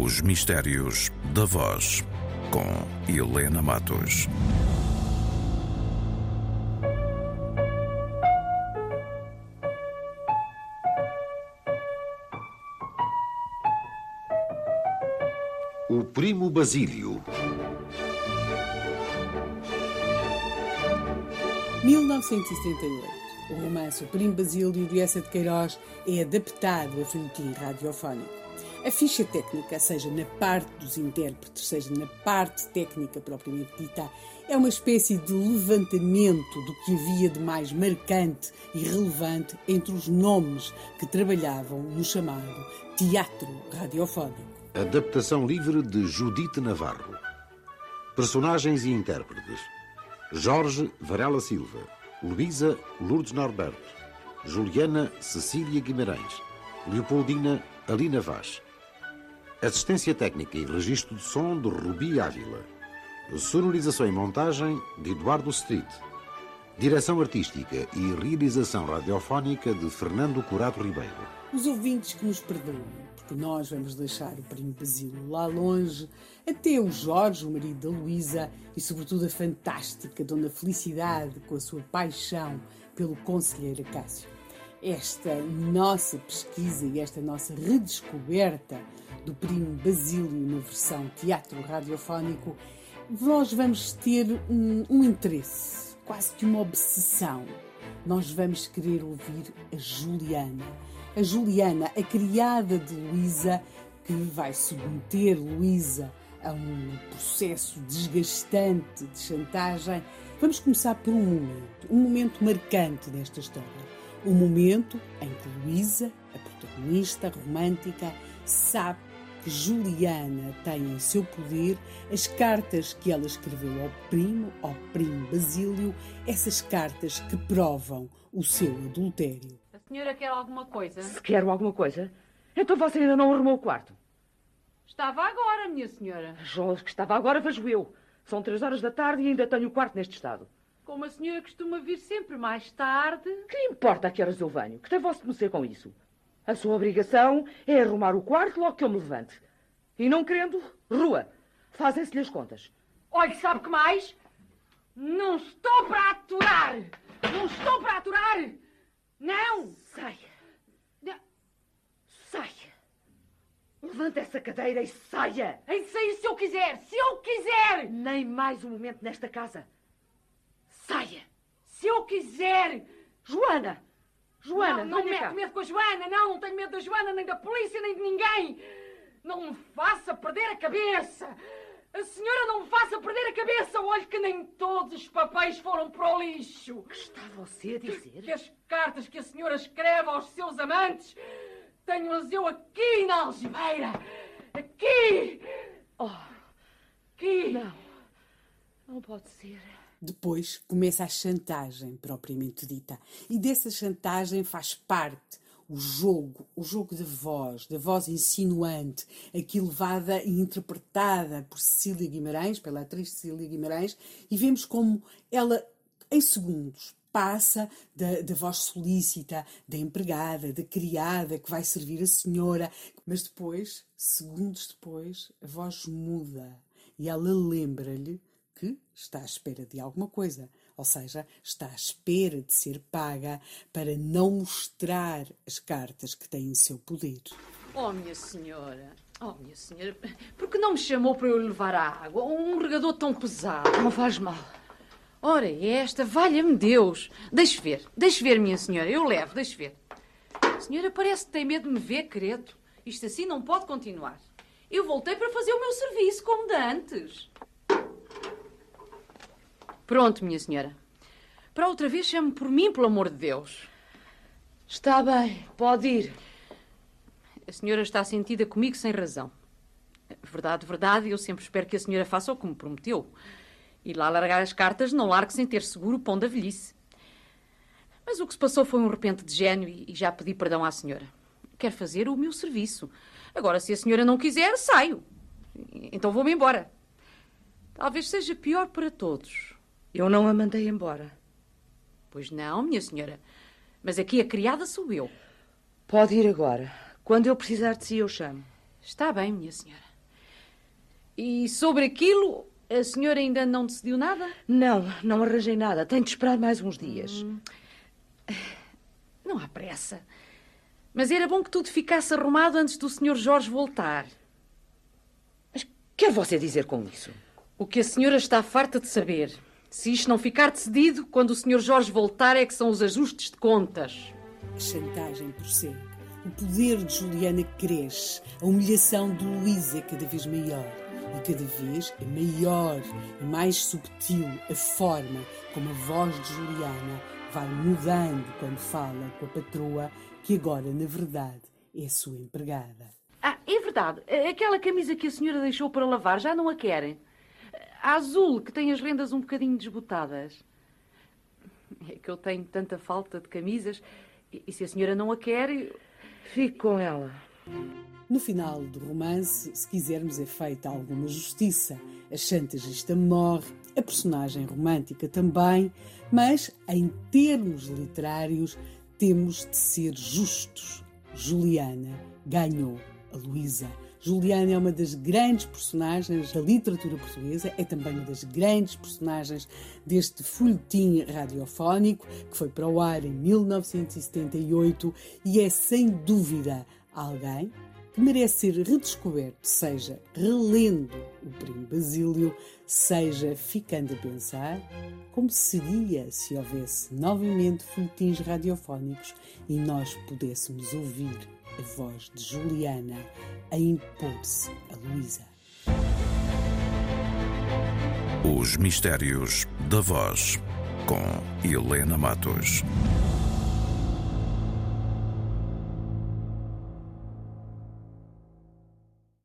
Os Mistérios da Voz, com Helena Matos. O Primo Basílio. 1978. O romance O Primo Basílio de Essa de Queiroz é adaptado a folhetim radiofónico. A ficha técnica, seja na parte dos intérpretes, seja na parte técnica propriamente dita, é uma espécie de levantamento do que havia de mais marcante e relevante entre os nomes que trabalhavam no chamado teatro radiofónico. Adaptação livre de Judite Navarro. Personagens e intérpretes: Jorge Varela Silva, Luísa Lourdes Norberto, Juliana Cecília Guimarães, Leopoldina Alina Vaz. Assistência técnica e registro de som de Rubi Ávila. Sonorização e montagem de Eduardo Street. Direção artística e realização radiofónica de Fernando Curado Ribeiro. Os ouvintes que nos perdoem, porque nós vamos deixar o primo Basílio lá longe, até o Jorge, o marido da Luísa, e sobretudo a fantástica Dona Felicidade, com a sua paixão pelo conselheiro Acácio. Esta nossa pesquisa e esta nossa redescoberta do primo Basílio na versão teatro radiofónico, nós vamos ter um, um interesse, quase que uma obsessão. Nós vamos querer ouvir a Juliana. A Juliana, a criada de Luísa, que vai submeter Luísa a um processo desgastante de chantagem. Vamos começar por um momento, um momento marcante desta história. O momento em que Luísa, a protagonista romântica, sabe que Juliana tem em seu poder as cartas que ela escreveu ao primo, ao primo Basílio, essas cartas que provam o seu adultério. A senhora quer alguma coisa? Se quero alguma coisa, então você ainda não arrumou o quarto. Estava agora, minha senhora. Jorge, que estava agora, vejo eu. São três horas da tarde e ainda tenho o quarto neste estado. Como a senhora costuma vir sempre mais tarde. Que importa a que horas eu venho? Que tem vosso de com isso? A sua obrigação é arrumar o quarto logo que eu me levante. E não querendo, rua. Fazem-se-lhe as contas. Olha, sabe que mais? Não estou para aturar! Não estou para aturar! Não! Saia! Saia! Levante essa cadeira e saia! Em sair se eu quiser! Se eu quiser! Nem mais um momento nesta casa. Saia! Se eu quiser! Joana! Joana, não, não meto medo com a Joana, não, não tenho medo da Joana, nem da polícia, nem de ninguém. Não me faça perder a cabeça. A senhora não me faça perder a cabeça. Olhe que nem todos os papéis foram para o lixo. O que está você a dizer? Que as cartas que a senhora escreve aos seus amantes tenho-as eu aqui na algibeira. Aqui! Oh, aqui! Não, não pode ser. Depois começa a chantagem propriamente dita. E dessa chantagem faz parte o jogo, o jogo da voz, da voz insinuante, aqui levada e interpretada por Cecília Guimarães, pela atriz Cecília Guimarães, e vemos como ela, em segundos, passa da, da, voz solícita, da empregada, da criada que vai servir a senhora, mas depois, segundos depois, a voz muda e ela lembra-lhe que está à espera de alguma coisa, ou seja, está à espera de ser paga para não mostrar as cartas que tem em seu poder. Oh, minha senhora, oh, minha senhora, por que não me chamou para eu levar a água? Um regador tão pesado. Não faz mal. Ora, esta, valha-me Deus. Deixe ver, deixe ver, minha senhora, eu levo, deixe ver. Senhora parece que tem medo de me ver, credo. Isto assim não pode continuar. Eu voltei para fazer o meu serviço como de antes. Pronto, minha senhora. Para outra vez chame por mim, pelo amor de Deus. Está bem, pode ir. A senhora está sentida comigo sem razão. Verdade, verdade, eu sempre espero que a senhora faça o que me prometeu. E lá largar as cartas, não largue sem ter seguro o pão da velhice. Mas o que se passou foi um repente de gênio e já pedi perdão à senhora. Quero fazer o meu serviço. Agora, se a senhora não quiser, saio. Então vou-me embora. Talvez seja pior para todos. Eu não a mandei embora. Pois não, minha senhora. Mas aqui a criada sou eu. Pode ir agora. Quando eu precisar de si, eu chamo. Está bem, minha senhora. E sobre aquilo, a senhora ainda não decidiu nada? Não, não arranjei nada. Tenho de esperar mais uns dias. Hum. Não há pressa. Mas era bom que tudo ficasse arrumado antes do Sr. Jorge voltar. Mas quer você dizer com isso? O que a senhora está farta de saber. Se isto não ficar decidido, quando o Sr. Jorge voltar é que são os ajustes de contas. A chantagem prossegue. O poder de Juliana cresce. A humilhação de Luísa é cada vez maior. E cada vez é maior e mais subtil a forma como a voz de Juliana vai mudando quando fala com a patroa, que agora, na verdade, é sua empregada. Ah, é verdade. Aquela camisa que a senhora deixou para lavar já não a querem. A azul, que tem as rendas um bocadinho desbotadas. É que eu tenho tanta falta de camisas. E se a senhora não a quer, fico com ela. No final do romance, se quisermos, é feita alguma justiça. A chantagista morre, a personagem romântica também, mas em termos literários temos de ser justos. Juliana ganhou a Luísa Juliana é uma das grandes personagens da literatura portuguesa, é também uma das grandes personagens deste folhetim radiofónico que foi para o ar em 1978 e é sem dúvida alguém merece ser redescoberto, seja relendo o Primo Basílio, seja ficando a pensar como seria se houvesse novamente folhetins radiofónicos e nós pudéssemos ouvir a voz de Juliana a impor-se a Luísa. Os Mistérios da Voz, com Helena Matos.